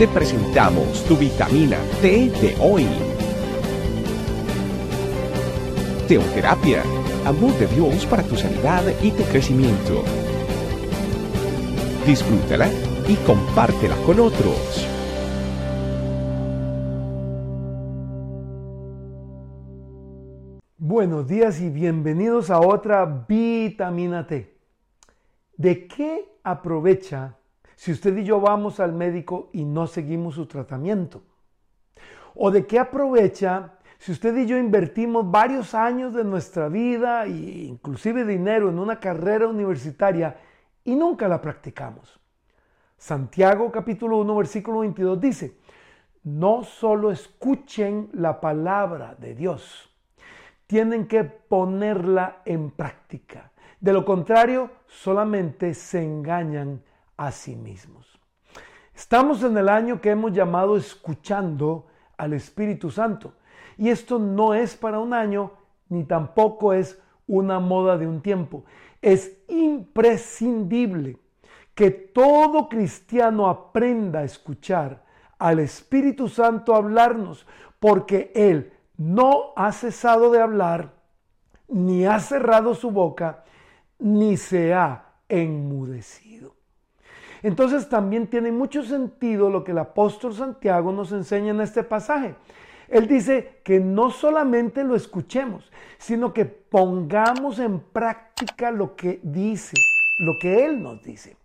te presentamos tu vitamina T de hoy. Teoterapia, amor de Dios para tu sanidad y tu crecimiento. Disfrútala y compártela con otros. Buenos días y bienvenidos a otra vitamina T. ¿De qué aprovecha si usted y yo vamos al médico y no seguimos su tratamiento? ¿O de qué aprovecha si usted y yo invertimos varios años de nuestra vida e inclusive dinero en una carrera universitaria y nunca la practicamos? Santiago capítulo 1 versículo 22 dice, no solo escuchen la palabra de Dios, tienen que ponerla en práctica. De lo contrario, solamente se engañan a sí mismos. Estamos en el año que hemos llamado escuchando al Espíritu Santo. Y esto no es para un año, ni tampoco es una moda de un tiempo. Es imprescindible que todo cristiano aprenda a escuchar al Espíritu Santo hablarnos, porque Él no ha cesado de hablar, ni ha cerrado su boca, ni se ha enmudecido. Entonces también tiene mucho sentido lo que el apóstol Santiago nos enseña en este pasaje. Él dice que no solamente lo escuchemos, sino que pongamos en práctica lo que dice, lo que Él nos dice.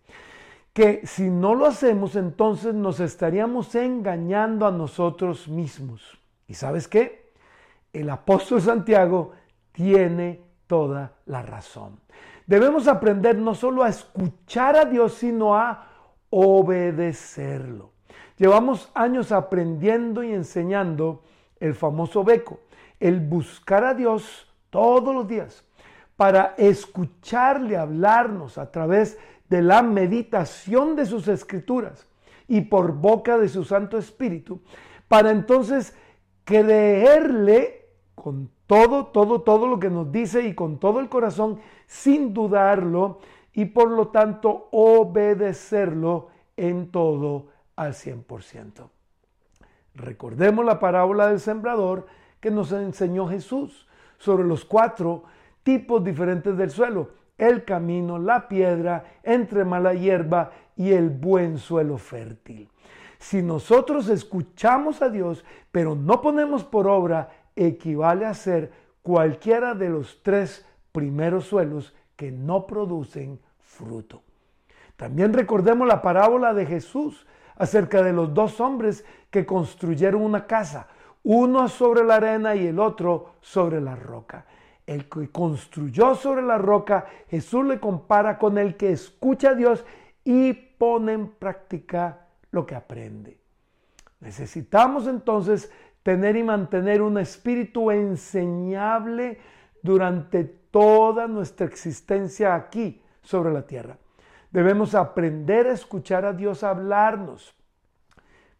Que si no lo hacemos, entonces nos estaríamos engañando a nosotros mismos. ¿Y sabes qué? El apóstol Santiago tiene toda la razón. Debemos aprender no solo a escuchar a Dios, sino a obedecerlo. Llevamos años aprendiendo y enseñando el famoso beco, el buscar a Dios todos los días para escucharle hablarnos a través de la meditación de sus escrituras y por boca de su Santo Espíritu, para entonces creerle con todo, todo, todo lo que nos dice y con todo el corazón, sin dudarlo y por lo tanto obedecerlo en todo al 100%. Recordemos la parábola del sembrador que nos enseñó Jesús sobre los cuatro tipos diferentes del suelo, el camino, la piedra, entre mala hierba y el buen suelo fértil. Si nosotros escuchamos a Dios, pero no ponemos por obra equivale a ser cualquiera de los tres primeros suelos que no producen fruto. También recordemos la parábola de Jesús acerca de los dos hombres que construyeron una casa, uno sobre la arena y el otro sobre la roca. El que construyó sobre la roca, Jesús le compara con el que escucha a Dios y pone en práctica lo que aprende. Necesitamos entonces tener y mantener un espíritu enseñable durante toda nuestra existencia aquí sobre la tierra. Debemos aprender a escuchar a Dios hablarnos,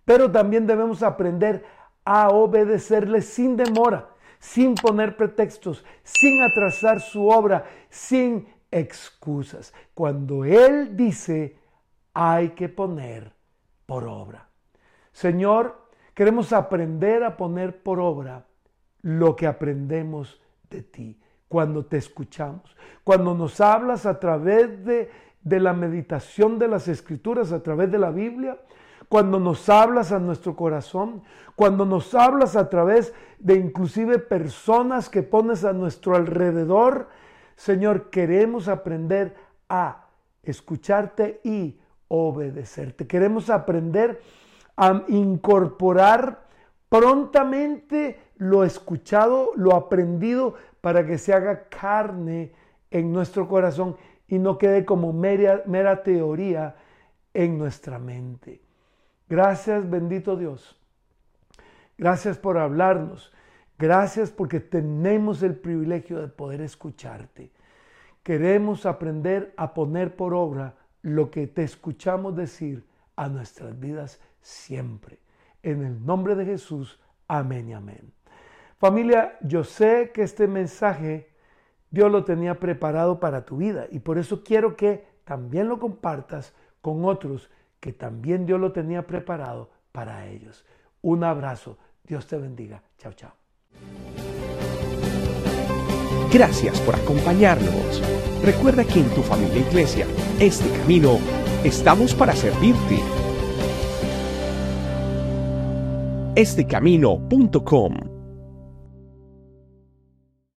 pero también debemos aprender a obedecerle sin demora, sin poner pretextos, sin atrasar su obra, sin excusas. Cuando Él dice, hay que poner por obra. Señor, Queremos aprender a poner por obra lo que aprendemos de ti cuando te escuchamos, cuando nos hablas a través de, de la meditación de las escrituras, a través de la Biblia, cuando nos hablas a nuestro corazón, cuando nos hablas a través de inclusive personas que pones a nuestro alrededor. Señor, queremos aprender a escucharte y obedecerte. Queremos aprender a incorporar prontamente lo escuchado, lo aprendido, para que se haga carne en nuestro corazón y no quede como mera, mera teoría en nuestra mente. Gracias, bendito Dios. Gracias por hablarnos. Gracias porque tenemos el privilegio de poder escucharte. Queremos aprender a poner por obra lo que te escuchamos decir a nuestras vidas siempre. En el nombre de Jesús, amén y amén. Familia, yo sé que este mensaje Dios lo tenía preparado para tu vida y por eso quiero que también lo compartas con otros que también Dios lo tenía preparado para ellos. Un abrazo. Dios te bendiga. Chao, chao. Gracias por acompañarnos. Recuerda que en tu familia iglesia, este camino, estamos para servirte. Estecamino.com